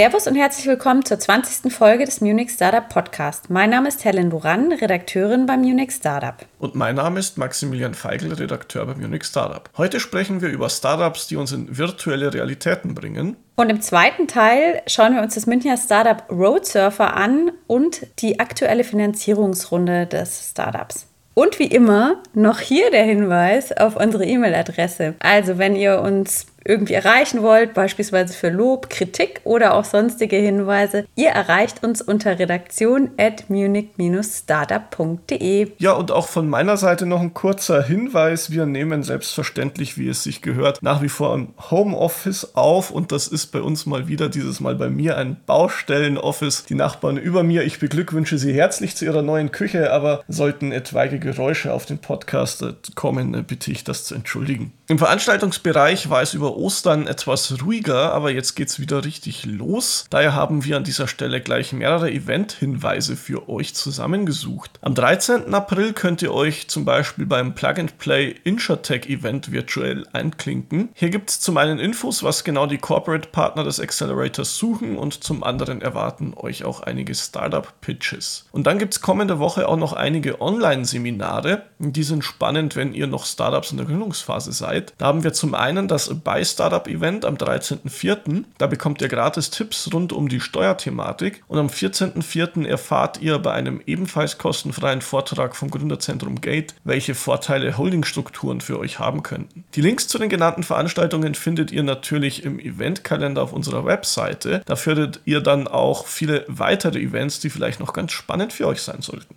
Servus und herzlich willkommen zur 20. Folge des Munich Startup Podcast. Mein Name ist Helen Duran, Redakteurin beim Munich Startup. Und mein Name ist Maximilian Feigl, Redakteur beim Munich Startup. Heute sprechen wir über Startups, die uns in virtuelle Realitäten bringen. Und im zweiten Teil schauen wir uns das Münchner Startup Roadsurfer an und die aktuelle Finanzierungsrunde des Startups. Und wie immer noch hier der Hinweis auf unsere E-Mail-Adresse. Also wenn ihr uns irgendwie erreichen wollt, beispielsweise für Lob, Kritik oder auch sonstige Hinweise, ihr erreicht uns unter redaktion at munich-startup.de. Ja, und auch von meiner Seite noch ein kurzer Hinweis. Wir nehmen selbstverständlich, wie es sich gehört, nach wie vor im Homeoffice auf und das ist bei uns mal wieder dieses Mal bei mir ein Baustellenoffice. Die Nachbarn über mir, ich beglückwünsche Sie herzlich zu Ihrer neuen Küche, aber sollten etwaige Geräusche auf den Podcast kommen, bitte ich das zu entschuldigen. Im Veranstaltungsbereich war es über Ostern etwas ruhiger, aber jetzt geht es wieder richtig los. Daher haben wir an dieser Stelle gleich mehrere Event-Hinweise für euch zusammengesucht. Am 13. April könnt ihr euch zum Beispiel beim Plug-and-Play InsurTech Event virtuell einklinken. Hier gibt es zum einen Infos, was genau die Corporate Partner des Accelerators suchen und zum anderen erwarten euch auch einige Startup-Pitches. Und dann gibt es kommende Woche auch noch einige Online-Seminare. Die sind spannend, wenn ihr noch Startups in der Gründungsphase seid. Da haben wir zum einen das Buy Dubai Startup Event am 13.04. Da bekommt ihr gratis Tipps rund um die Steuerthematik und am 14.04. erfahrt ihr bei einem ebenfalls kostenfreien Vortrag vom Gründerzentrum Gate, welche Vorteile Holdingstrukturen für euch haben könnten. Die Links zu den genannten Veranstaltungen findet ihr natürlich im Eventkalender auf unserer Webseite. Da findet ihr dann auch viele weitere Events, die vielleicht noch ganz spannend für euch sein sollten.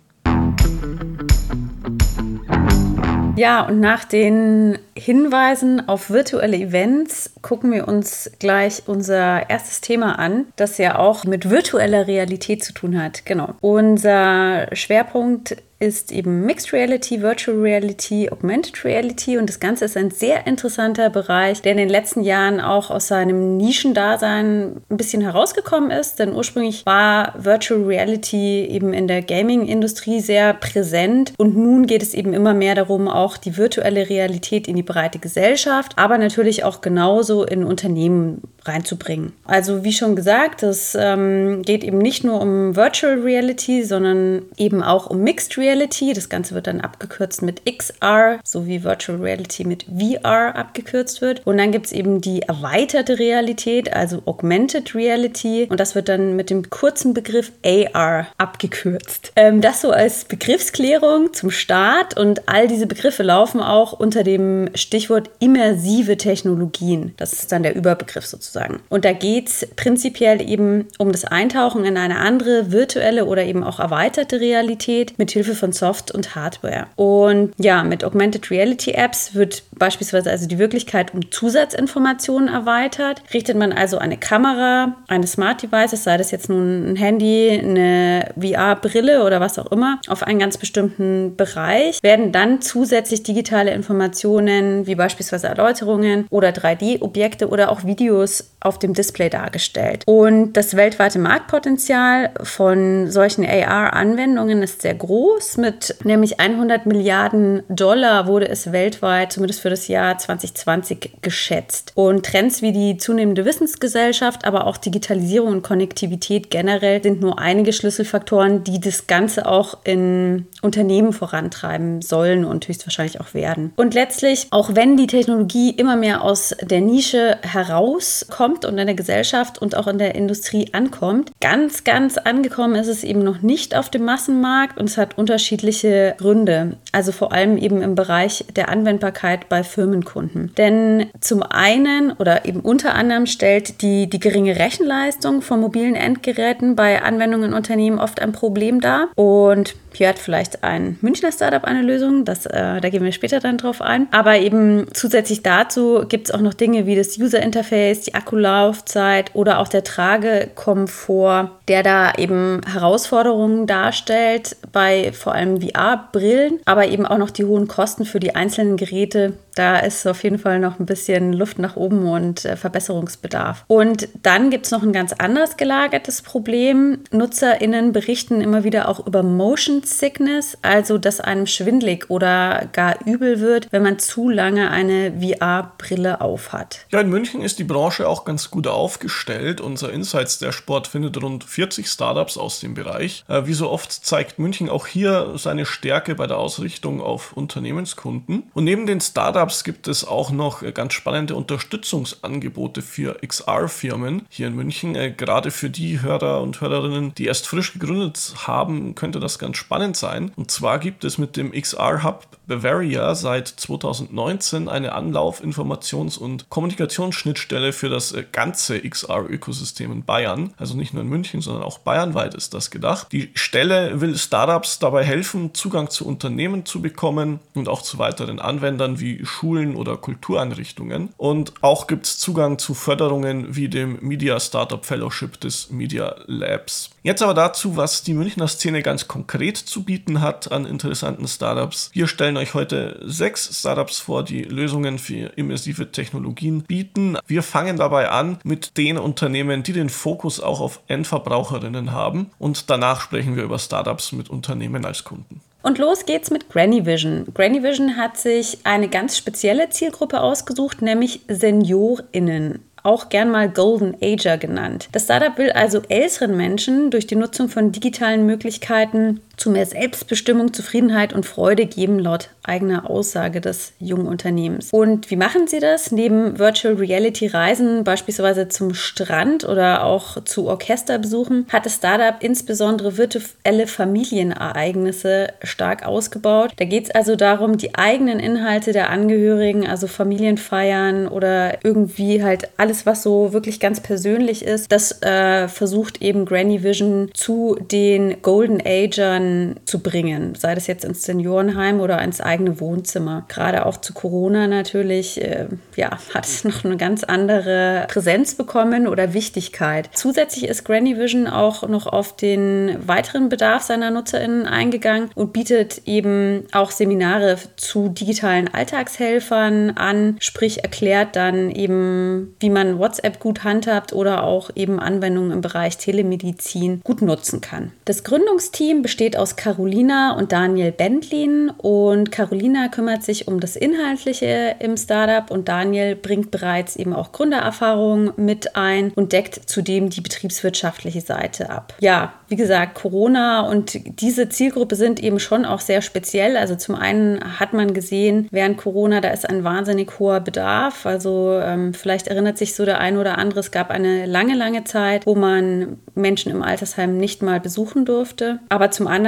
Ja, und nach den Hinweisen auf virtuelle Events gucken wir uns gleich unser erstes Thema an, das ja auch mit virtueller Realität zu tun hat. Genau. Unser Schwerpunkt ist eben Mixed Reality, Virtual Reality, Augmented Reality und das Ganze ist ein sehr interessanter Bereich, der in den letzten Jahren auch aus seinem Nischendasein ein bisschen herausgekommen ist, denn ursprünglich war Virtual Reality eben in der Gaming-Industrie sehr präsent und nun geht es eben immer mehr darum, auch die virtuelle Realität in die breite Gesellschaft, aber natürlich auch genauso in Unternehmen reinzubringen. Also wie schon gesagt, es ähm, geht eben nicht nur um Virtual Reality, sondern eben auch um Mixed Reality. Das Ganze wird dann abgekürzt mit XR, so wie Virtual Reality mit VR abgekürzt wird. Und dann gibt es eben die erweiterte Realität, also Augmented Reality. Und das wird dann mit dem kurzen Begriff AR abgekürzt. Ähm, das so als Begriffsklärung zum Start. Und all diese Begriffe laufen auch unter dem Stichwort immersive Technologien. Das ist dann der Überbegriff sozusagen. Und da geht es prinzipiell eben um das Eintauchen in eine andere virtuelle oder eben auch erweiterte Realität mit Hilfe von Soft- und Hardware. Und ja, mit Augmented Reality Apps wird beispielsweise also die Wirklichkeit um Zusatzinformationen erweitert. Richtet man also eine Kamera, eine Smart Device, sei das jetzt nun ein Handy, eine VR-Brille oder was auch immer, auf einen ganz bestimmten Bereich, werden dann zusätzlich digitale Informationen wie beispielsweise Erläuterungen oder 3D-Objekte oder auch Videos auf dem Display dargestellt. Und das weltweite Marktpotenzial von solchen AR-Anwendungen ist sehr groß. Mit nämlich 100 Milliarden Dollar wurde es weltweit, zumindest für das Jahr 2020, geschätzt. Und Trends wie die zunehmende Wissensgesellschaft, aber auch Digitalisierung und Konnektivität generell sind nur einige Schlüsselfaktoren, die das Ganze auch in Unternehmen vorantreiben sollen und höchstwahrscheinlich auch werden. Und letztlich, auch wenn die Technologie immer mehr aus der Nische herauskommt, kommt und in der Gesellschaft und auch in der Industrie ankommt. Ganz, ganz angekommen ist es eben noch nicht auf dem Massenmarkt und es hat unterschiedliche Gründe. Also vor allem eben im Bereich der Anwendbarkeit bei Firmenkunden. Denn zum einen oder eben unter anderem stellt die, die geringe Rechenleistung von mobilen Endgeräten bei Anwendungen in Unternehmen oft ein Problem dar. Und hier hat vielleicht ein Münchner Startup eine Lösung, das, äh, da gehen wir später dann drauf ein. Aber eben zusätzlich dazu gibt es auch noch Dinge wie das User Interface, die Akkulaufzeit oder auch der Tragekomfort, der da eben Herausforderungen darstellt bei vor allem VR-Brillen, aber eben auch noch die hohen Kosten für die einzelnen Geräte. Da ist auf jeden Fall noch ein bisschen Luft nach oben und äh, Verbesserungsbedarf. Und dann gibt es noch ein ganz anders gelagertes Problem. NutzerInnen berichten immer wieder auch über Motion Sickness, also dass einem schwindlig oder gar übel wird, wenn man zu lange eine VR-Brille aufhat. Ja, in München ist die Branche auch ganz gut aufgestellt. Unser Insights der Sport findet rund 40 Startups aus dem Bereich. Äh, wie so oft zeigt München auch hier seine Stärke bei der Ausrichtung auf Unternehmenskunden. Und neben den Startups gibt es auch noch äh, ganz spannende Unterstützungsangebote für XR-Firmen hier in München. Äh, gerade für die Hörer und Hörerinnen, die erst frisch gegründet haben, könnte das ganz spannend sein. Und zwar gibt es mit dem XR-Hub Bavaria seit 2019 eine Anlauf-, Informations- und Kommunikationsschnittstelle für das äh, ganze XR-Ökosystem in Bayern. Also nicht nur in München, sondern auch bayernweit ist das gedacht. Die Stelle will Startups dabei helfen, Zugang zu Unternehmen zu bekommen und auch zu weiteren Anwendern wie Schulen oder Kultureinrichtungen. Und auch gibt es Zugang zu Förderungen wie dem Media Startup Fellowship des Media Labs. Jetzt aber dazu, was die Münchner Szene ganz konkret zu bieten hat an interessanten Startups. Wir stellen euch heute sechs Startups vor, die Lösungen für immersive Technologien bieten. Wir fangen dabei an mit den Unternehmen, die den Fokus auch auf Endverbraucherinnen haben und danach sprechen wir über Startups mit Unternehmen als Kunden. Und los geht's mit Granny Vision. Granny Vision hat sich eine ganz spezielle Zielgruppe ausgesucht, nämlich SeniorInnen auch gern mal Golden Ager genannt. Das Startup will also älteren Menschen durch die Nutzung von digitalen Möglichkeiten zu mehr Selbstbestimmung, Zufriedenheit und Freude geben, laut eigener Aussage des jungen Unternehmens. Und wie machen sie das? Neben Virtual Reality Reisen, beispielsweise zum Strand oder auch zu Orchesterbesuchen, hat das Startup insbesondere virtuelle Familienereignisse stark ausgebaut. Da geht es also darum, die eigenen Inhalte der Angehörigen, also Familienfeiern oder irgendwie halt alles, was so wirklich ganz persönlich ist, das äh, versucht eben Granny Vision zu den Golden Agern Eltern zu bringen, sei das jetzt ins Seniorenheim oder ins eigene Wohnzimmer. Gerade auch zu Corona natürlich, äh, ja, hat es noch eine ganz andere Präsenz bekommen oder Wichtigkeit. Zusätzlich ist Granny Vision auch noch auf den weiteren Bedarf seiner NutzerInnen eingegangen und bietet eben auch Seminare zu digitalen Alltagshelfern an, sprich erklärt dann eben, wie man WhatsApp gut handhabt oder auch eben Anwendungen im Bereich Telemedizin gut nutzen kann. Das Gründungsteam besteht besteht aus Carolina und Daniel Bendlin und Carolina kümmert sich um das Inhaltliche im Startup und Daniel bringt bereits eben auch Gründererfahrung mit ein und deckt zudem die betriebswirtschaftliche Seite ab. Ja, wie gesagt, Corona und diese Zielgruppe sind eben schon auch sehr speziell. Also zum einen hat man gesehen, während Corona, da ist ein wahnsinnig hoher Bedarf. Also ähm, vielleicht erinnert sich so der ein oder andere, es gab eine lange, lange Zeit, wo man Menschen im Altersheim nicht mal besuchen durfte. Aber zum anderen,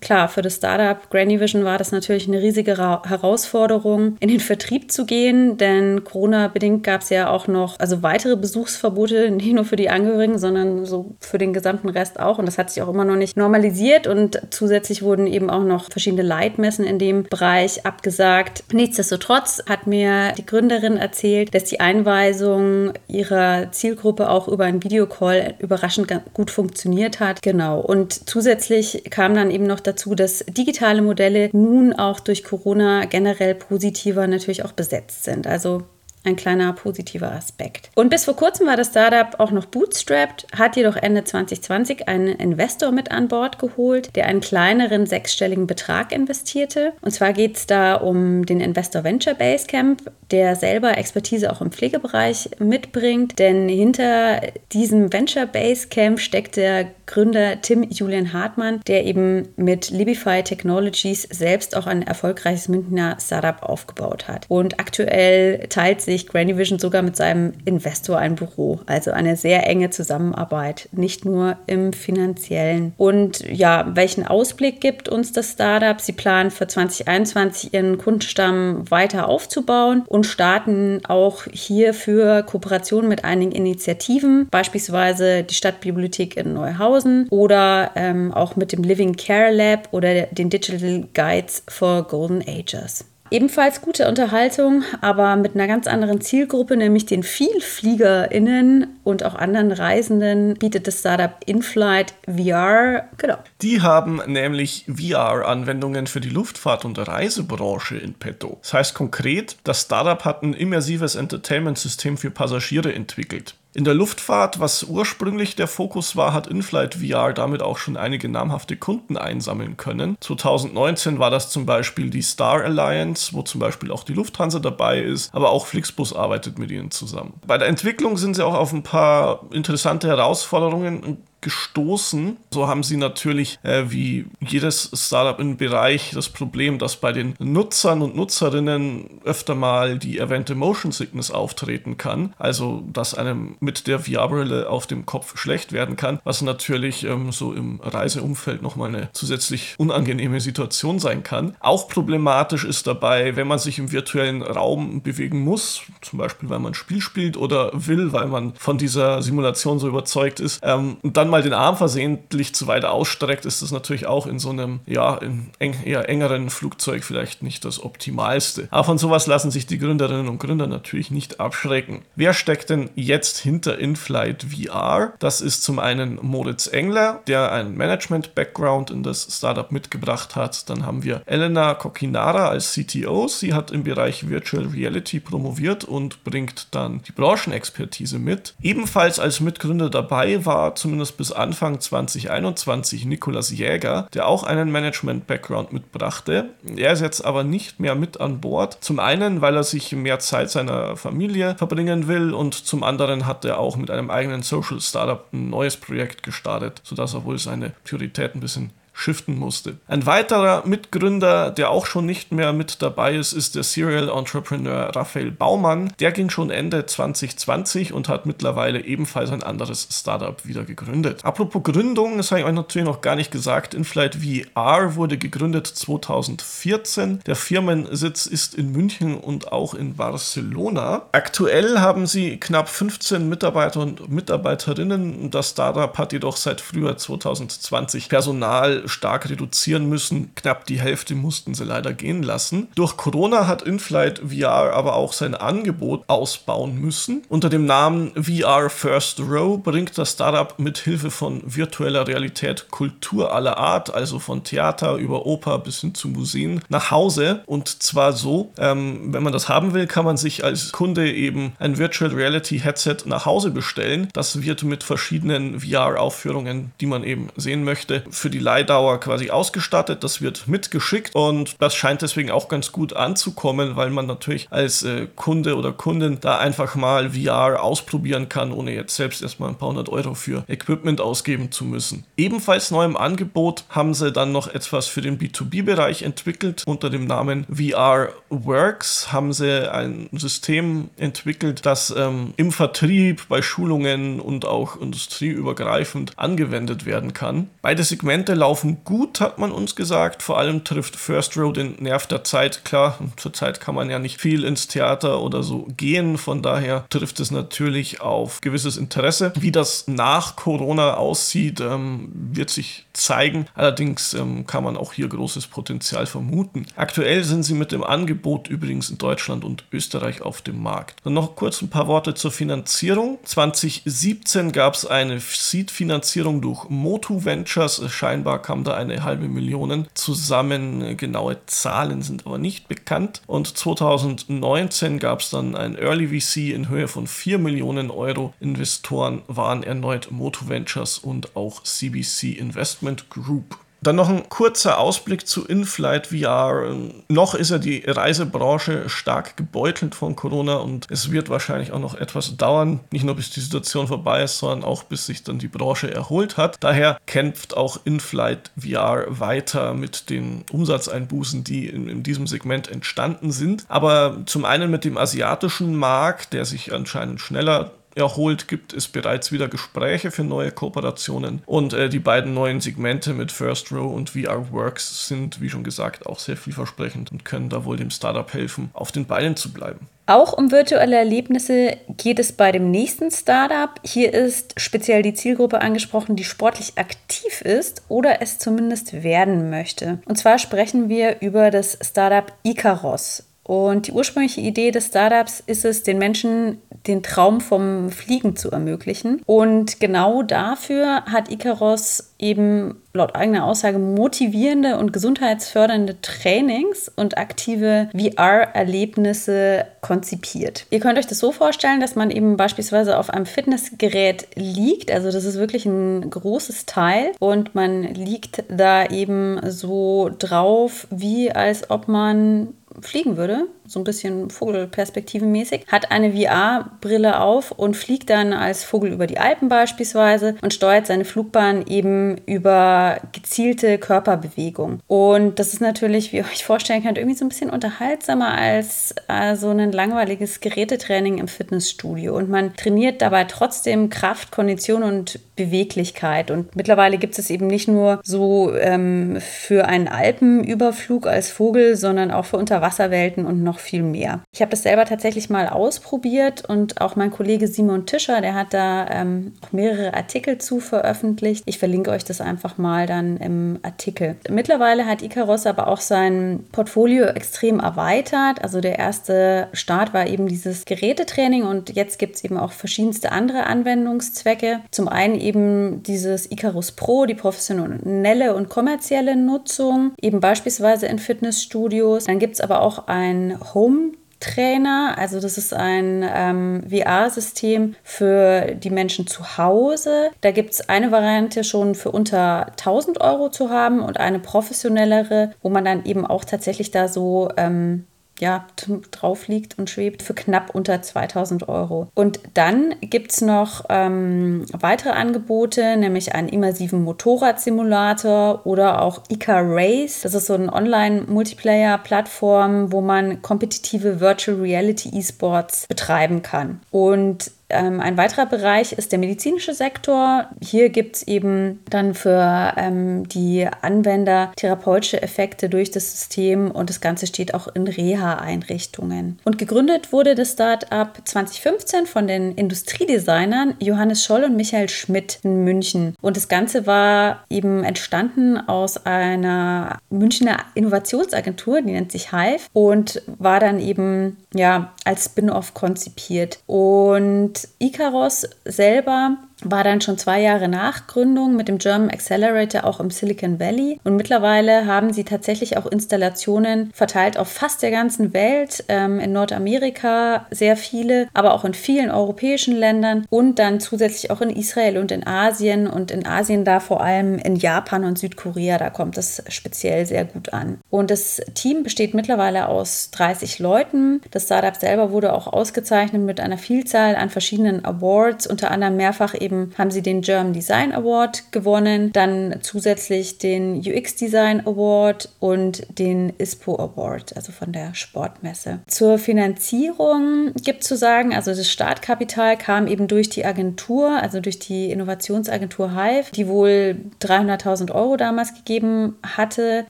klar, für das Startup Granny Vision war das natürlich eine riesige Ra Herausforderung, in den Vertrieb zu gehen, denn Corona-bedingt gab es ja auch noch also weitere Besuchsverbote, nicht nur für die Angehörigen, sondern so für den gesamten Rest auch. Und das hat hat sich auch immer noch nicht normalisiert und zusätzlich wurden eben auch noch verschiedene Leitmessen in dem Bereich abgesagt. Nichtsdestotrotz hat mir die Gründerin erzählt, dass die Einweisung ihrer Zielgruppe auch über einen Videocall überraschend gut funktioniert hat. Genau. Und zusätzlich kam dann eben noch dazu, dass digitale Modelle nun auch durch Corona generell positiver natürlich auch besetzt sind. Also ein kleiner positiver Aspekt. Und bis vor kurzem war das Startup auch noch bootstrapped, hat jedoch Ende 2020 einen Investor mit an Bord geholt, der einen kleineren sechsstelligen Betrag investierte. Und zwar geht es da um den Investor Venture Basecamp, der selber Expertise auch im Pflegebereich mitbringt. Denn hinter diesem Venture Basecamp steckt der Gründer Tim Julian Hartmann, der eben mit Libify Technologies selbst auch ein erfolgreiches Münchner Startup aufgebaut hat. Und aktuell teilt sich Granny Vision sogar mit seinem Investor ein Büro. Also eine sehr enge Zusammenarbeit, nicht nur im finanziellen. Und ja, welchen Ausblick gibt uns das Startup? Sie planen für 2021 ihren Kundenstamm weiter aufzubauen und starten auch hierfür Kooperationen mit einigen Initiativen, beispielsweise die Stadtbibliothek in Neuhausen oder ähm, auch mit dem Living Care Lab oder den Digital Guides for Golden Ages. Ebenfalls gute Unterhaltung, aber mit einer ganz anderen Zielgruppe, nämlich den VielfliegerInnen und auch anderen Reisenden, bietet das Startup InFlight VR. Genau. Die haben nämlich VR-Anwendungen für die Luftfahrt- und Reisebranche in petto. Das heißt konkret, das Startup hat ein immersives Entertainment-System für Passagiere entwickelt. In der Luftfahrt, was ursprünglich der Fokus war, hat InFlight VR damit auch schon einige namhafte Kunden einsammeln können. 2019 war das zum Beispiel die Star Alliance, wo zum Beispiel auch die Lufthansa dabei ist, aber auch Flixbus arbeitet mit ihnen zusammen. Bei der Entwicklung sind sie auch auf ein paar interessante Herausforderungen gestoßen. So haben sie natürlich äh, wie jedes Startup im Bereich das Problem, dass bei den Nutzern und Nutzerinnen öfter mal die erwähnte Motion Sickness auftreten kann. Also, dass einem mit der VR-Brille auf dem Kopf schlecht werden kann, was natürlich ähm, so im Reiseumfeld nochmal eine zusätzlich unangenehme Situation sein kann. Auch problematisch ist dabei, wenn man sich im virtuellen Raum bewegen muss, zum Beispiel weil man ein Spiel spielt oder will, weil man von dieser Simulation so überzeugt ist, ähm, und dann mal den Arm versehentlich zu weit ausstreckt, ist das natürlich auch in so einem, ja, in eng, eher engeren Flugzeug vielleicht nicht das Optimalste. Aber von sowas lassen sich die Gründerinnen und Gründer natürlich nicht abschrecken. Wer steckt denn jetzt hinter InFlight VR? Das ist zum einen Moritz Engler, der einen Management-Background in das Startup mitgebracht hat. Dann haben wir Elena Kokinara als CTO. Sie hat im Bereich Virtual Reality promoviert und bringt dann die Branchenexpertise mit. Ebenfalls als Mitgründer dabei war zumindest bis Anfang 2021 Nikolas Jäger, der auch einen Management-Background mitbrachte. Er ist jetzt aber nicht mehr mit an Bord. Zum einen, weil er sich mehr Zeit seiner Familie verbringen will und zum anderen hat er auch mit einem eigenen Social Startup ein neues Projekt gestartet, sodass er wohl seine Prioritäten ein bisschen shiften musste. Ein weiterer Mitgründer, der auch schon nicht mehr mit dabei ist, ist der Serial Entrepreneur Raphael Baumann. Der ging schon Ende 2020 und hat mittlerweile ebenfalls ein anderes Startup wieder gegründet. Apropos Gründung, das habe ich euch natürlich noch gar nicht gesagt. InFlight VR wurde gegründet 2014. Der Firmensitz ist in München und auch in Barcelona. Aktuell haben sie knapp 15 Mitarbeiter und Mitarbeiterinnen. Das Startup hat jedoch seit Frühjahr 2020 Personal stark reduzieren müssen. Knapp die Hälfte mussten sie leider gehen lassen. Durch Corona hat InFlight VR aber auch sein Angebot ausbauen müssen. Unter dem Namen VR First Row bringt das Startup mit Hilfe von virtueller Realität Kultur aller Art, also von Theater über Oper bis hin zu Museen, nach Hause. Und zwar so, ähm, wenn man das haben will, kann man sich als Kunde eben ein Virtual Reality Headset nach Hause bestellen. Das wird mit verschiedenen VR-Aufführungen, die man eben sehen möchte, für die Leiter Dauer quasi ausgestattet. Das wird mitgeschickt und das scheint deswegen auch ganz gut anzukommen, weil man natürlich als äh, Kunde oder Kundin da einfach mal VR ausprobieren kann, ohne jetzt selbst erstmal ein paar hundert Euro für Equipment ausgeben zu müssen. Ebenfalls neu im Angebot haben sie dann noch etwas für den B2B-Bereich entwickelt. Unter dem Namen VR Works haben sie ein System entwickelt, das ähm, im Vertrieb, bei Schulungen und auch industrieübergreifend angewendet werden kann. Beide Segmente laufen laufen gut, hat man uns gesagt. Vor allem trifft First Row den Nerv der Zeit. Klar, zurzeit kann man ja nicht viel ins Theater oder so gehen. Von daher trifft es natürlich auf gewisses Interesse. Wie das nach Corona aussieht, ähm, wird sich zeigen. Allerdings ähm, kann man auch hier großes Potenzial vermuten. Aktuell sind sie mit dem Angebot übrigens in Deutschland und Österreich auf dem Markt. Dann noch kurz ein paar Worte zur Finanzierung. 2017 gab es eine Seed-Finanzierung durch Motu Ventures. Scheinbar kam da eine halbe Million zusammen. Genaue Zahlen sind aber nicht bekannt. Und 2019 gab es dann ein Early VC in Höhe von 4 Millionen Euro. Investoren waren erneut Motu Ventures und auch CBC Investment. Investment Group. Dann noch ein kurzer Ausblick zu InFlight VR. Noch ist ja die Reisebranche stark gebeutelt von Corona und es wird wahrscheinlich auch noch etwas dauern, nicht nur bis die Situation vorbei ist, sondern auch bis sich dann die Branche erholt hat. Daher kämpft auch InFlight VR weiter mit den Umsatzeinbußen, die in, in diesem Segment entstanden sind. Aber zum einen mit dem asiatischen Markt, der sich anscheinend schneller erholt, gibt es bereits wieder Gespräche für neue Kooperationen. Und äh, die beiden neuen Segmente mit First Row und VR Works sind, wie schon gesagt, auch sehr vielversprechend und können da wohl dem Startup helfen, auf den Beinen zu bleiben. Auch um virtuelle Erlebnisse geht es bei dem nächsten Startup. Hier ist speziell die Zielgruppe angesprochen, die sportlich aktiv ist oder es zumindest werden möchte. Und zwar sprechen wir über das Startup Icaros. Und die ursprüngliche Idee des Startups ist es, den Menschen den Traum vom Fliegen zu ermöglichen. Und genau dafür hat Icaros eben laut eigener Aussage motivierende und gesundheitsfördernde Trainings und aktive VR-Erlebnisse konzipiert. Ihr könnt euch das so vorstellen, dass man eben beispielsweise auf einem Fitnessgerät liegt. Also das ist wirklich ein großes Teil und man liegt da eben so drauf, wie als ob man fliegen würde, so ein bisschen Vogelperspektivenmäßig, hat eine VR-Brille auf und fliegt dann als Vogel über die Alpen beispielsweise und steuert seine Flugbahn eben über gezielte Körperbewegung. Und das ist natürlich, wie ihr euch vorstellen könnt, irgendwie so ein bisschen unterhaltsamer als äh, so ein langweiliges Gerätetraining im Fitnessstudio. Und man trainiert dabei trotzdem Kraft, Kondition und Beweglichkeit. Und mittlerweile gibt es eben nicht nur so ähm, für einen Alpenüberflug als Vogel, sondern auch für Unterwasserwelten und noch viel mehr. Ich habe das selber tatsächlich mal ausprobiert und auch mein Kollege Simon Tischer, der hat da ähm, auch mehrere Artikel zu veröffentlicht. Ich verlinke euch das einfach mal dann im Artikel. Mittlerweile hat Icaros aber auch sein Portfolio extrem erweitert. Also der erste Start war eben dieses Gerätetraining und jetzt gibt es eben auch verschiedenste andere Anwendungszwecke. Zum einen eben dieses Icarus Pro, die professionelle und kommerzielle Nutzung, eben beispielsweise in Fitnessstudios. Dann gibt es aber auch ein Home Trainer. Also das ist ein ähm, VR-System für die Menschen zu Hause. Da gibt es eine Variante schon für unter 1000 Euro zu haben und eine professionellere, wo man dann eben auch tatsächlich da so ähm, ja, drauf liegt und schwebt für knapp unter 2000 Euro. Und dann gibt es noch ähm, weitere Angebote, nämlich einen immersiven Motorradsimulator oder auch Ica Race. Das ist so eine Online-Multiplayer-Plattform, wo man kompetitive Virtual Reality E-Sports betreiben kann. Und ein weiterer Bereich ist der medizinische Sektor. Hier gibt es eben dann für ähm, die Anwender therapeutische Effekte durch das System und das Ganze steht auch in Reha-Einrichtungen. Und gegründet wurde das Start-up 2015 von den Industriedesignern Johannes Scholl und Michael Schmidt in München. Und das Ganze war eben entstanden aus einer Münchner Innovationsagentur, die nennt sich Hive und war dann eben ja als Spin-off konzipiert. Und Icaros selber war dann schon zwei Jahre nach Gründung mit dem German Accelerator auch im Silicon Valley. Und mittlerweile haben sie tatsächlich auch Installationen verteilt auf fast der ganzen Welt, ähm, in Nordamerika sehr viele, aber auch in vielen europäischen Ländern und dann zusätzlich auch in Israel und in Asien. Und in Asien da vor allem in Japan und Südkorea, da kommt es speziell sehr gut an. Und das Team besteht mittlerweile aus 30 Leuten. Das Startup selber wurde auch ausgezeichnet mit einer Vielzahl an verschiedenen Awards, unter anderem mehrfach eben eben haben sie den German Design Award gewonnen, dann zusätzlich den UX Design Award und den ISPO Award, also von der Sportmesse. Zur Finanzierung gibt zu sagen, also das Startkapital kam eben durch die Agentur, also durch die Innovationsagentur Hive, die wohl 300.000 Euro damals gegeben hatte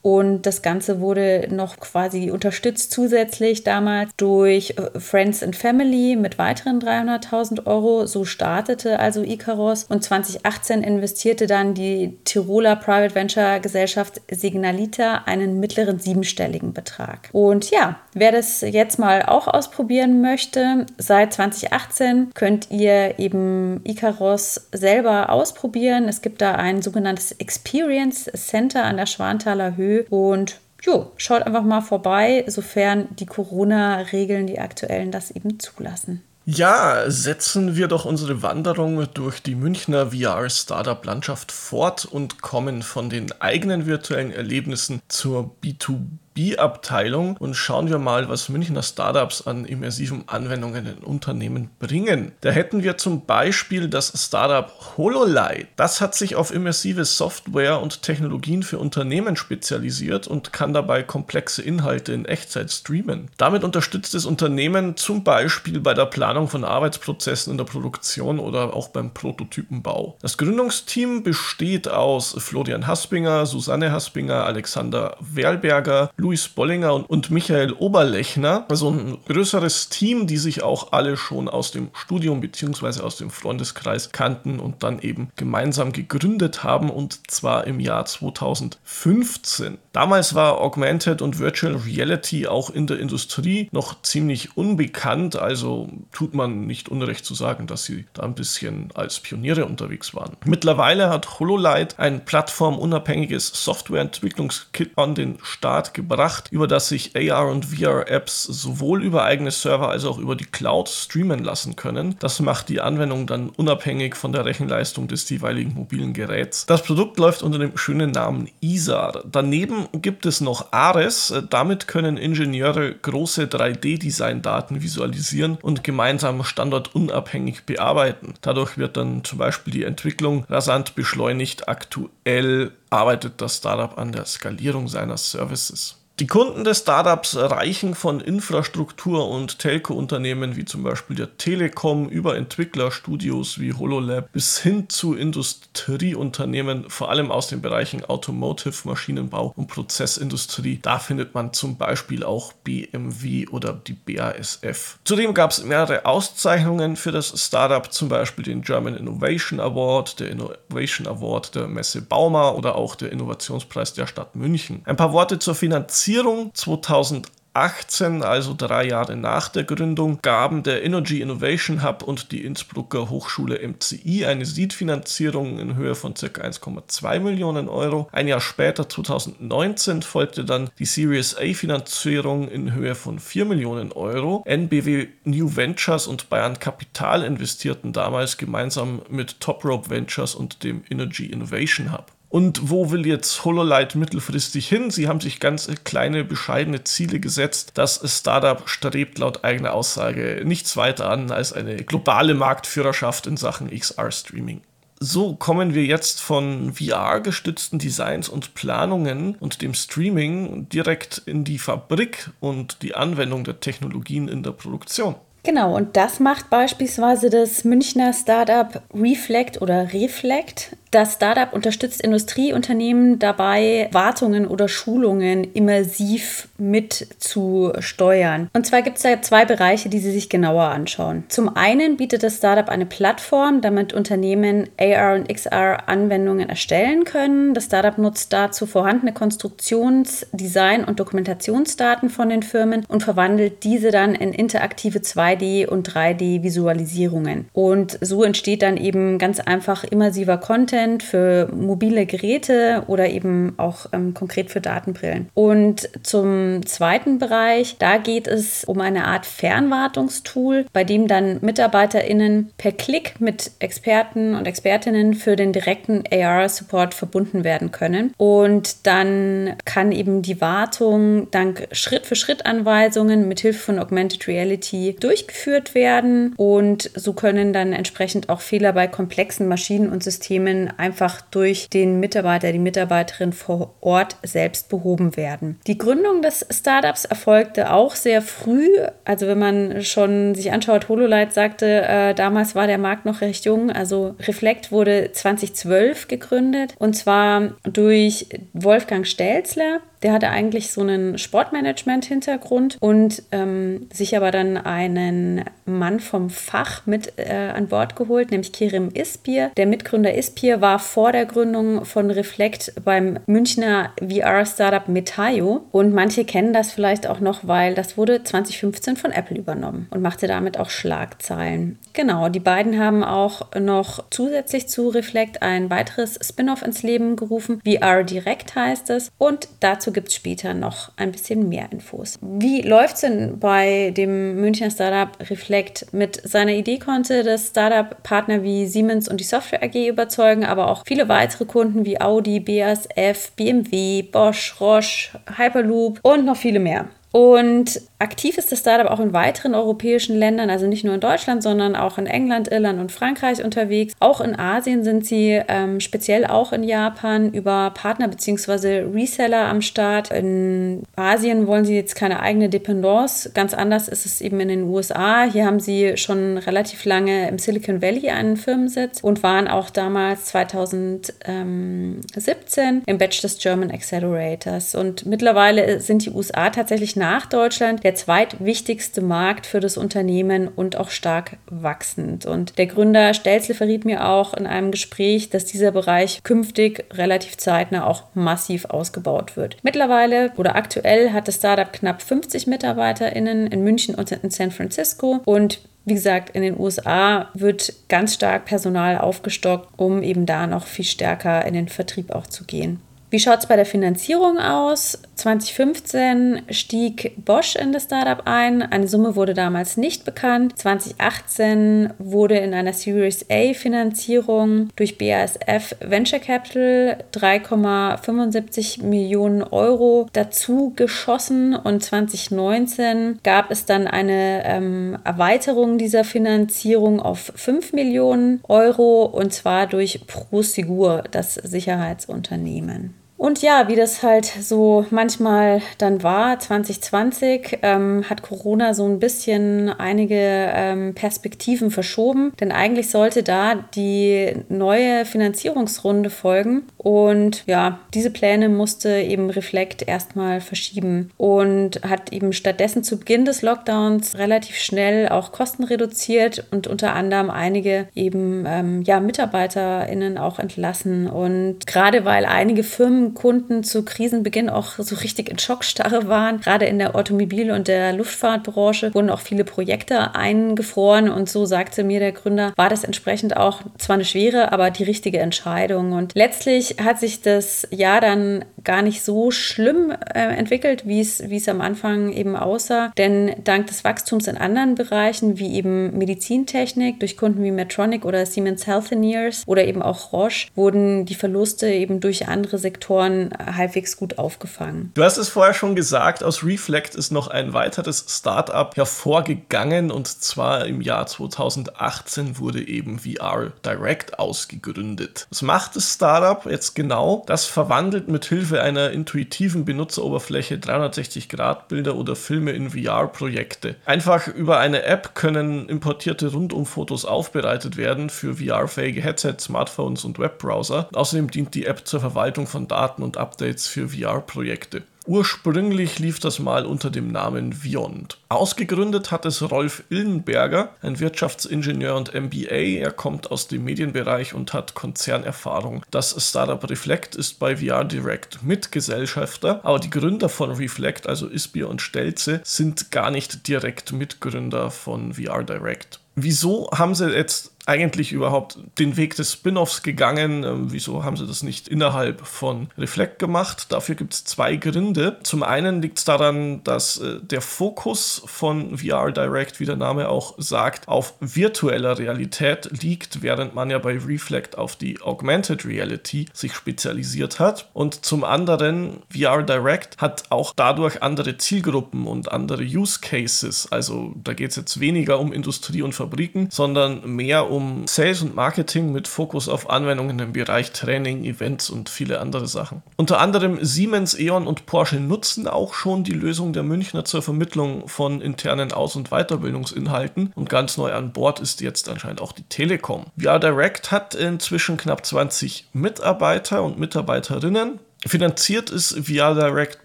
und das Ganze wurde noch quasi unterstützt zusätzlich damals durch Friends and Family mit weiteren 300.000 Euro. So startete also ICA Icarus und 2018 investierte dann die Tiroler Private Venture Gesellschaft Signalita einen mittleren siebenstelligen Betrag. Und ja, wer das jetzt mal auch ausprobieren möchte, seit 2018 könnt ihr eben Icarus selber ausprobieren. Es gibt da ein sogenanntes Experience Center an der Schwanthaler Höhe und Jo, schaut einfach mal vorbei, sofern die Corona-Regeln, die aktuellen, das eben zulassen. Ja, setzen wir doch unsere Wanderung durch die Münchner VR-Startup-Landschaft fort und kommen von den eigenen virtuellen Erlebnissen zur B2B B-Abteilung und schauen wir mal, was Münchner Startups an immersiven Anwendungen in Unternehmen bringen. Da hätten wir zum Beispiel das Startup HoloLight. Das hat sich auf immersive Software und Technologien für Unternehmen spezialisiert und kann dabei komplexe Inhalte in Echtzeit streamen. Damit unterstützt das Unternehmen zum Beispiel bei der Planung von Arbeitsprozessen in der Produktion oder auch beim Prototypenbau. Das Gründungsteam besteht aus Florian Haspinger, Susanne Haspinger, Alexander Werlberger, Luis Bollinger und Michael Oberlechner. Also ein größeres Team, die sich auch alle schon aus dem Studium bzw. aus dem Freundeskreis kannten und dann eben gemeinsam gegründet haben und zwar im Jahr 2015. Damals war Augmented und Virtual Reality auch in der Industrie noch ziemlich unbekannt, also tut man nicht unrecht zu sagen, dass sie da ein bisschen als Pioniere unterwegs waren. Mittlerweile hat HoloLight ein plattformunabhängiges Softwareentwicklungskit an den Start gebracht, über das sich AR und VR-Apps sowohl über eigene Server als auch über die Cloud streamen lassen können. Das macht die Anwendung dann unabhängig von der Rechenleistung des jeweiligen mobilen Geräts. Das Produkt läuft unter dem schönen Namen ISAR. Daneben gibt es noch Ares. Damit können Ingenieure große 3D-Design-Daten visualisieren und gemeinsam standortunabhängig bearbeiten. Dadurch wird dann zum Beispiel die Entwicklung rasant beschleunigt. Aktuell arbeitet das Startup an der Skalierung seiner Services. Die Kunden des Startups reichen von Infrastruktur- und Telco-Unternehmen wie zum Beispiel der Telekom über Entwicklerstudios wie HoloLab bis hin zu Industrieunternehmen, vor allem aus den Bereichen Automotive, Maschinenbau und Prozessindustrie. Da findet man zum Beispiel auch BMW oder die BASF. Zudem gab es mehrere Auszeichnungen für das Startup, zum Beispiel den German Innovation Award, der Innovation Award der Messe Bauma oder auch der Innovationspreis der Stadt München. Ein paar Worte zur Finanzierung. Finanzierung 2018, also drei Jahre nach der Gründung, gaben der Energy Innovation Hub und die Innsbrucker Hochschule MCI eine Seed-Finanzierung in Höhe von ca. 1,2 Millionen Euro. Ein Jahr später, 2019, folgte dann die Series A-Finanzierung in Höhe von 4 Millionen Euro. NBW New Ventures und Bayern Capital investierten damals gemeinsam mit Top Rope Ventures und dem Energy Innovation Hub. Und wo will jetzt HoloLight mittelfristig hin? Sie haben sich ganz kleine, bescheidene Ziele gesetzt. Das Startup strebt laut eigener Aussage nichts weiter an als eine globale Marktführerschaft in Sachen XR-Streaming. So kommen wir jetzt von VR-gestützten Designs und Planungen und dem Streaming direkt in die Fabrik und die Anwendung der Technologien in der Produktion. Genau, und das macht beispielsweise das Münchner Startup Reflect oder Reflect. Das Startup unterstützt Industrieunternehmen dabei, Wartungen oder Schulungen immersiv mit zu steuern. Und zwar gibt es da zwei Bereiche, die Sie sich genauer anschauen. Zum einen bietet das Startup eine Plattform, damit Unternehmen AR und XR Anwendungen erstellen können. Das Startup nutzt dazu vorhandene Konstruktions-, Design- und Dokumentationsdaten von den Firmen und verwandelt diese dann in interaktive 2D- und 3D-Visualisierungen. Und so entsteht dann eben ganz einfach immersiver Content Content für mobile Geräte oder eben auch ähm, konkret für Datenbrillen. Und zum zweiten Bereich, da geht es um eine Art Fernwartungstool, bei dem dann MitarbeiterInnen per Klick mit Experten und Expertinnen für den direkten AR-Support verbunden werden können. Und dann kann eben die Wartung dank Schritt-für-Schritt-Anweisungen mit Hilfe von Augmented Reality durchgeführt werden. Und so können dann entsprechend auch Fehler bei komplexen Maschinen und Systemen einfach durch den Mitarbeiter, die Mitarbeiterin vor Ort selbst behoben werden. Die Gründung des Startups erfolgte auch sehr früh. Also wenn man schon sich anschaut, HoloLight sagte, äh, damals war der Markt noch recht jung. Also Reflect wurde 2012 gegründet und zwar durch Wolfgang Stelzler. Der hatte eigentlich so einen Sportmanagement-Hintergrund und ähm, sich aber dann einen Mann vom Fach mit äh, an Bord geholt, nämlich Kerim Ispir. Der Mitgründer Ispir war vor der Gründung von Reflect beim Münchner VR-Startup Metaio und manche kennen das vielleicht auch noch, weil das wurde 2015 von Apple übernommen und machte damit auch Schlagzeilen. Genau, die beiden haben auch noch zusätzlich zu Reflect ein weiteres Spin-off ins Leben gerufen. VR Direct heißt es und dazu Dazu gibt es später noch ein bisschen mehr Infos. Wie läuft es denn bei dem Münchner Startup Reflect? Mit seiner Idee konnte das Startup Partner wie Siemens und die Software AG überzeugen, aber auch viele weitere Kunden wie Audi, BASF, BMW, Bosch, Roche, Hyperloop und noch viele mehr. Und aktiv ist das Startup auch in weiteren europäischen Ländern, also nicht nur in Deutschland, sondern auch in England, Irland und Frankreich unterwegs. Auch in Asien sind sie ähm, speziell auch in Japan über Partner bzw. Reseller am Start. In Asien wollen sie jetzt keine eigene Dependance. Ganz anders ist es eben in den USA. Hier haben sie schon relativ lange im Silicon Valley einen Firmensitz und waren auch damals 2017 im Batch des German Accelerators. Und mittlerweile sind die USA tatsächlich nach Deutschland der zweitwichtigste Markt für das Unternehmen und auch stark wachsend. Und der Gründer Stelzle verriet mir auch in einem Gespräch, dass dieser Bereich künftig relativ zeitnah auch massiv ausgebaut wird. Mittlerweile oder aktuell hat das Startup knapp 50 MitarbeiterInnen in München und in San Francisco und wie gesagt, in den USA wird ganz stark Personal aufgestockt, um eben da noch viel stärker in den Vertrieb auch zu gehen. Wie schaut es bei der Finanzierung aus? 2015 stieg Bosch in das Startup ein. Eine Summe wurde damals nicht bekannt. 2018 wurde in einer Series A Finanzierung durch BASF Venture Capital 3,75 Millionen Euro dazu geschossen und 2019 gab es dann eine ähm, Erweiterung dieser Finanzierung auf 5 Millionen Euro und zwar durch Prosegur, das Sicherheitsunternehmen. Und ja, wie das halt so manchmal dann war, 2020 ähm, hat Corona so ein bisschen einige ähm, Perspektiven verschoben, denn eigentlich sollte da die neue Finanzierungsrunde folgen. Und ja, diese Pläne musste eben Reflect erstmal verschieben und hat eben stattdessen zu Beginn des Lockdowns relativ schnell auch Kosten reduziert und unter anderem einige eben ähm, ja, MitarbeiterInnen auch entlassen. Und gerade weil einige Firmen Kunden zu Krisenbeginn auch so richtig in Schockstarre waren. Gerade in der Automobil- und der Luftfahrtbranche wurden auch viele Projekte eingefroren und so sagte mir der Gründer, war das entsprechend auch zwar eine schwere, aber die richtige Entscheidung. Und letztlich hat sich das Jahr dann gar nicht so schlimm äh, entwickelt, wie es, am Anfang eben aussah. Denn dank des Wachstums in anderen Bereichen, wie eben Medizintechnik, durch Kunden wie Medtronic oder Siemens Healthineers oder eben auch Roche, wurden die Verluste eben durch andere Sektoren halbwegs gut aufgefangen. Du hast es vorher schon gesagt, aus Reflect ist noch ein weiteres Startup hervorgegangen und zwar im Jahr 2018 wurde eben VR Direct ausgegründet. Was macht das Startup jetzt genau? Das verwandelt mit Hilfe einer intuitiven Benutzeroberfläche 360-Grad-Bilder oder Filme in VR-Projekte. Einfach über eine App können importierte Rundumfotos aufbereitet werden für VR-fähige Headsets, Smartphones und Webbrowser. Außerdem dient die App zur Verwaltung von Daten und Updates für VR-Projekte. Ursprünglich lief das mal unter dem Namen Viond. Ausgegründet hat es Rolf Illenberger, ein Wirtschaftsingenieur und MBA. Er kommt aus dem Medienbereich und hat Konzernerfahrung. Das Startup Reflect ist bei VR Direct Mitgesellschafter, aber die Gründer von Reflect, also Isbier und Stelze, sind gar nicht direkt Mitgründer von VR Direct. Wieso haben sie jetzt eigentlich überhaupt den Weg des Spin-offs gegangen? Ähm, wieso haben sie das nicht innerhalb von Reflect gemacht? Dafür gibt es zwei Gründe. Zum einen liegt es daran, dass äh, der Fokus von VR Direct, wie der Name auch sagt, auf virtueller Realität liegt, während man ja bei Reflect auf die Augmented Reality sich spezialisiert hat. Und zum anderen, VR Direct hat auch dadurch andere Zielgruppen und andere Use Cases. Also da geht es jetzt weniger um Industrie und Fabriken, sondern mehr um um Sales und Marketing mit Fokus auf Anwendungen im Bereich Training, Events und viele andere Sachen. Unter anderem Siemens, E.ON und Porsche nutzen auch schon die Lösung der Münchner zur Vermittlung von internen Aus- und Weiterbildungsinhalten und ganz neu an Bord ist jetzt anscheinend auch die Telekom. VR Direct hat inzwischen knapp 20 Mitarbeiter und Mitarbeiterinnen Finanziert ist VR Direct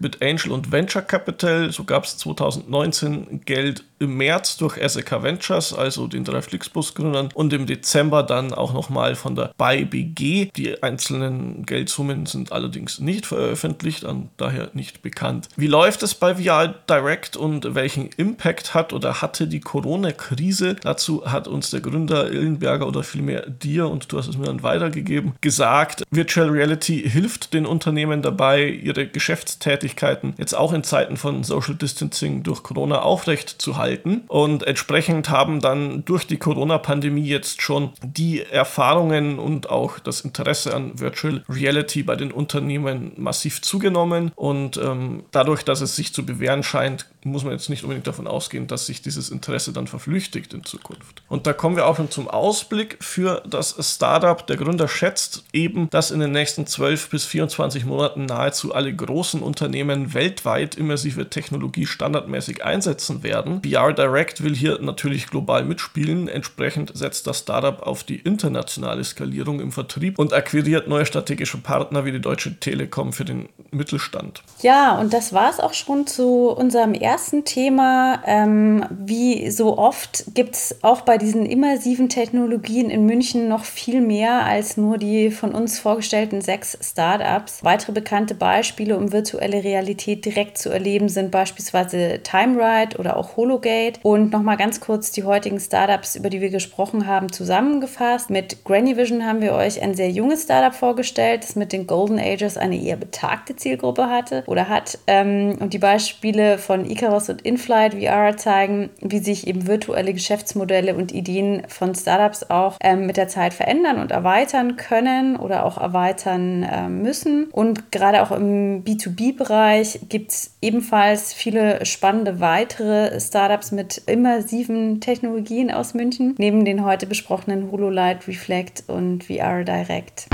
mit Angel und Venture Capital. So gab es 2019 Geld im März durch SEK Ventures, also den drei Flixbus-Gründern, und im Dezember dann auch nochmal von der BayBG. Die einzelnen Geldsummen sind allerdings nicht veröffentlicht und daher nicht bekannt. Wie läuft es bei VR Direct und welchen Impact hat oder hatte die Corona-Krise? Dazu hat uns der Gründer Illenberger oder vielmehr dir, und du hast es mir dann weitergegeben, gesagt, Virtual Reality hilft den Unternehmen dabei, ihre Geschäftstätigkeiten jetzt auch in Zeiten von Social Distancing durch Corona aufrecht zu halten. Und entsprechend haben dann durch die Corona-Pandemie jetzt schon die Erfahrungen und auch das Interesse an Virtual Reality bei den Unternehmen massiv zugenommen. Und ähm, dadurch, dass es sich zu bewähren scheint, muss man jetzt nicht unbedingt davon ausgehen, dass sich dieses Interesse dann verflüchtigt in Zukunft. Und da kommen wir auch schon zum Ausblick für das Startup. Der Gründer schätzt eben, dass in den nächsten 12 bis 24 Monaten nahezu alle großen Unternehmen weltweit immersive Technologie standardmäßig einsetzen werden. VR Direct will hier natürlich global mitspielen. Entsprechend setzt das Startup auf die internationale Skalierung im Vertrieb und akquiriert neue strategische Partner wie die Deutsche Telekom für den Mittelstand. Ja, und das war es auch schon zu unserem ersten Thema. Ähm, wie so oft gibt es auch bei diesen immersiven Technologien in München noch viel mehr als nur die von uns vorgestellten sechs Startups. Weitere bekannte Beispiele, um virtuelle Realität direkt zu erleben, sind beispielsweise TimeRide oder auch Hologate. Und nochmal ganz kurz die heutigen Startups, über die wir gesprochen haben, zusammengefasst. Mit Granny Vision haben wir euch ein sehr junges Startup vorgestellt, das mit den Golden Ages eine eher betagte Zielgruppe hatte oder hat. Ähm, und die Beispiele von Icarus und Inflight VR zeigen, wie sich eben virtuelle Geschäftsmodelle und Ideen von Startups auch ähm, mit der Zeit verändern und erweitern können oder auch erweitern äh, müssen. Und gerade auch im B2B-Bereich gibt es ebenfalls viele spannende weitere Startups mit immersiven Technologien aus München, neben den heute besprochenen HoloLight, Reflect und VR Direct.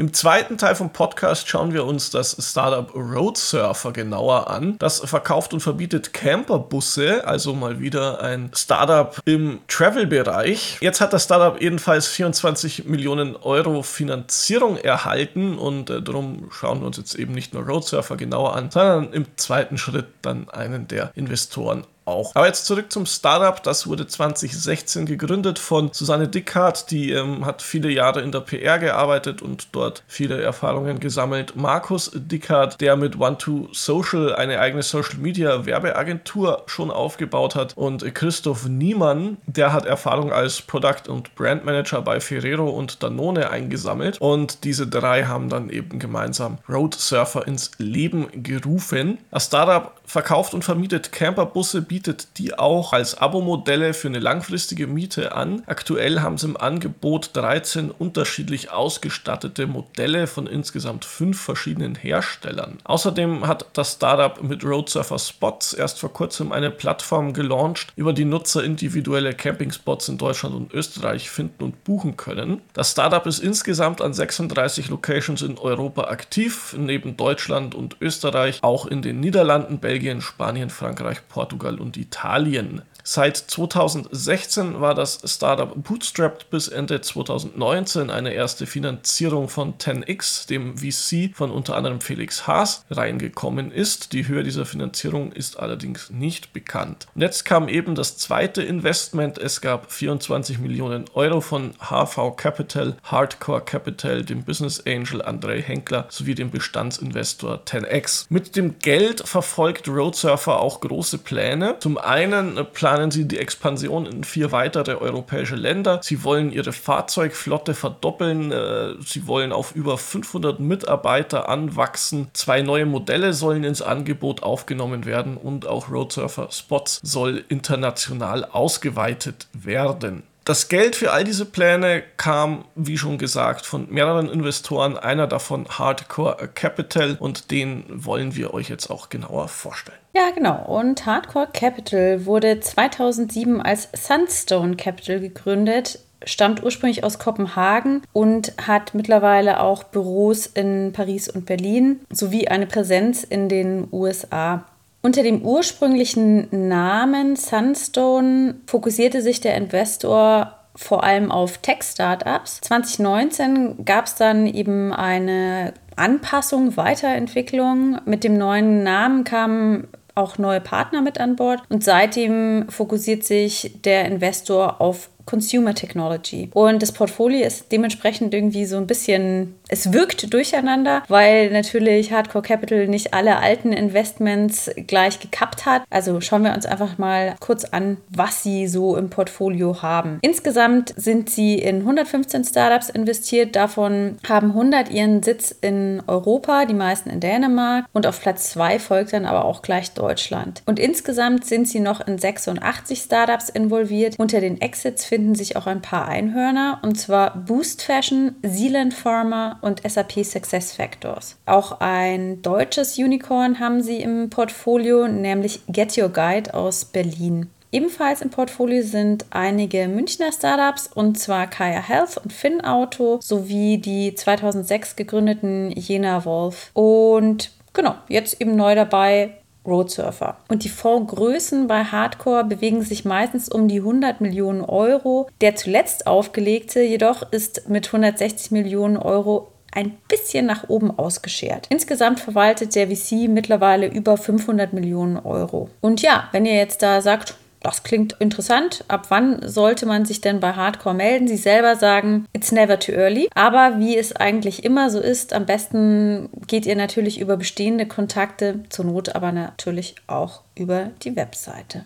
Im zweiten Teil vom Podcast schauen wir uns das Startup Road Surfer genauer an. Das verkauft und verbietet Camperbusse, also mal wieder ein Startup im Travel-Bereich. Jetzt hat das Startup ebenfalls 24 Millionen Euro Finanzierung erhalten und äh, darum schauen wir uns jetzt eben nicht nur Road Surfer genauer an, sondern im zweiten Schritt dann einen der Investoren auch. Aber jetzt zurück zum Startup. Das wurde 2016 gegründet von Susanne Dickhardt. Die ähm, hat viele Jahre in der PR gearbeitet und dort viele Erfahrungen gesammelt. Markus Dickhardt, der mit One2Social eine eigene Social Media Werbeagentur schon aufgebaut hat. Und Christoph Niemann, der hat Erfahrung als Product- und Brandmanager bei Ferrero und Danone eingesammelt. Und diese drei haben dann eben gemeinsam Road Surfer ins Leben gerufen. Das Startup verkauft und vermietet Camperbusse, bietet die auch als Abo-Modelle für eine langfristige Miete an. Aktuell haben sie im Angebot 13 unterschiedlich ausgestattete Modelle von insgesamt fünf verschiedenen Herstellern. Außerdem hat das Startup mit Roadsurfer Spots erst vor kurzem eine Plattform gelauncht, über die Nutzer individuelle Campingspots in Deutschland und Österreich finden und buchen können. Das Startup ist insgesamt an 36 Locations in Europa aktiv, neben Deutschland und Österreich auch in den Niederlanden, Belgien, Spanien, Frankreich, Portugal und Italien. Seit 2016 war das Startup bootstrapped bis Ende 2019 eine erste Finanzierung von 10x, dem VC von unter anderem Felix Haas, reingekommen ist. Die Höhe dieser Finanzierung ist allerdings nicht bekannt. Und jetzt kam eben das zweite Investment. Es gab 24 Millionen Euro von HV Capital, Hardcore Capital, dem Business Angel André Henkler sowie dem Bestandsinvestor 10x. Mit dem Geld verfolgt Roadsurfer auch große Pläne. Zum einen planen planen sie die Expansion in vier weitere europäische Länder. Sie wollen ihre Fahrzeugflotte verdoppeln. Äh, sie wollen auf über 500 Mitarbeiter anwachsen. Zwei neue Modelle sollen ins Angebot aufgenommen werden und auch Roadsurfer Spots soll international ausgeweitet werden. Das Geld für all diese Pläne kam, wie schon gesagt, von mehreren Investoren, einer davon Hardcore Capital und den wollen wir euch jetzt auch genauer vorstellen. Ja, genau. Und Hardcore Capital wurde 2007 als Sunstone Capital gegründet stammt ursprünglich aus Kopenhagen und hat mittlerweile auch Büros in Paris und Berlin sowie eine Präsenz in den USA. Unter dem ursprünglichen Namen Sunstone fokussierte sich der Investor vor allem auf Tech-Startups. 2019 gab es dann eben eine Anpassung, Weiterentwicklung. Mit dem neuen Namen kamen auch neue Partner mit an Bord und seitdem fokussiert sich der Investor auf Consumer Technology. Und das Portfolio ist dementsprechend irgendwie so ein bisschen, es wirkt durcheinander, weil natürlich Hardcore Capital nicht alle alten Investments gleich gekappt hat. Also schauen wir uns einfach mal kurz an, was sie so im Portfolio haben. Insgesamt sind sie in 115 Startups investiert. Davon haben 100 ihren Sitz in Europa, die meisten in Dänemark. Und auf Platz 2 folgt dann aber auch gleich Deutschland. Und insgesamt sind sie noch in 86 Startups involviert. Unter den Exits finden sich auch ein paar Einhörner, und zwar Boost Fashion, Zealand Pharma und SAP Success Factors. Auch ein deutsches Unicorn haben sie im Portfolio, nämlich Get Your Guide aus Berlin. Ebenfalls im Portfolio sind einige Münchner Startups und zwar Kaya Health und Finn Auto sowie die 2006 gegründeten Jena Wolf. Und genau, jetzt eben neu dabei Roadsurfer. Und die Fondsgrößen bei Hardcore bewegen sich meistens um die 100 Millionen Euro. Der zuletzt aufgelegte jedoch ist mit 160 Millionen Euro ein bisschen nach oben ausgeschert. Insgesamt verwaltet der VC mittlerweile über 500 Millionen Euro. Und ja, wenn ihr jetzt da sagt, das klingt interessant. Ab wann sollte man sich denn bei Hardcore melden? Sie selber sagen, it's never too early. Aber wie es eigentlich immer so ist, am besten geht ihr natürlich über bestehende Kontakte, zur Not aber natürlich auch über die Webseite.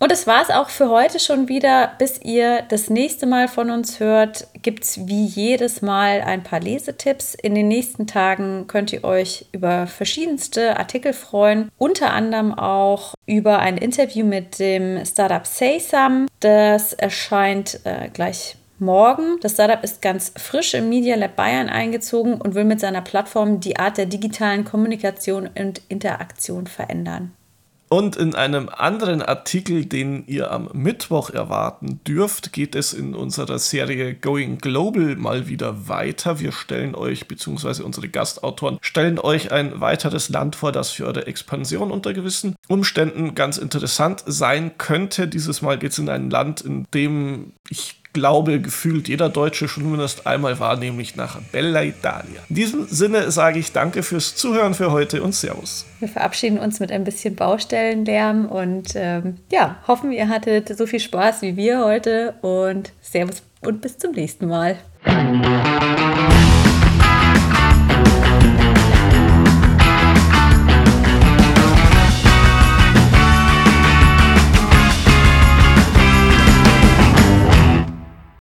Und das war es auch für heute schon wieder. Bis ihr das nächste Mal von uns hört, gibt es wie jedes Mal ein paar Lesetipps. In den nächsten Tagen könnt ihr euch über verschiedenste Artikel freuen, unter anderem auch über ein Interview mit dem Startup SaySum. Das erscheint äh, gleich morgen. Das Startup ist ganz frisch im Media Lab Bayern eingezogen und will mit seiner Plattform die Art der digitalen Kommunikation und Interaktion verändern. Und in einem anderen Artikel, den ihr am Mittwoch erwarten dürft, geht es in unserer Serie Going Global mal wieder weiter. Wir stellen euch, beziehungsweise unsere Gastautoren, stellen euch ein weiteres Land vor, das für eure Expansion unter gewissen Umständen ganz interessant sein könnte. Dieses Mal geht es in ein Land, in dem ich glaube, gefühlt jeder Deutsche schon mindestens einmal war, nämlich nach Bella Italia. In diesem Sinne sage ich danke fürs Zuhören für heute und Servus. Wir verabschieden uns mit ein bisschen Baustellenlärm und ähm, ja, hoffen, ihr hattet so viel Spaß wie wir heute und Servus und bis zum nächsten Mal.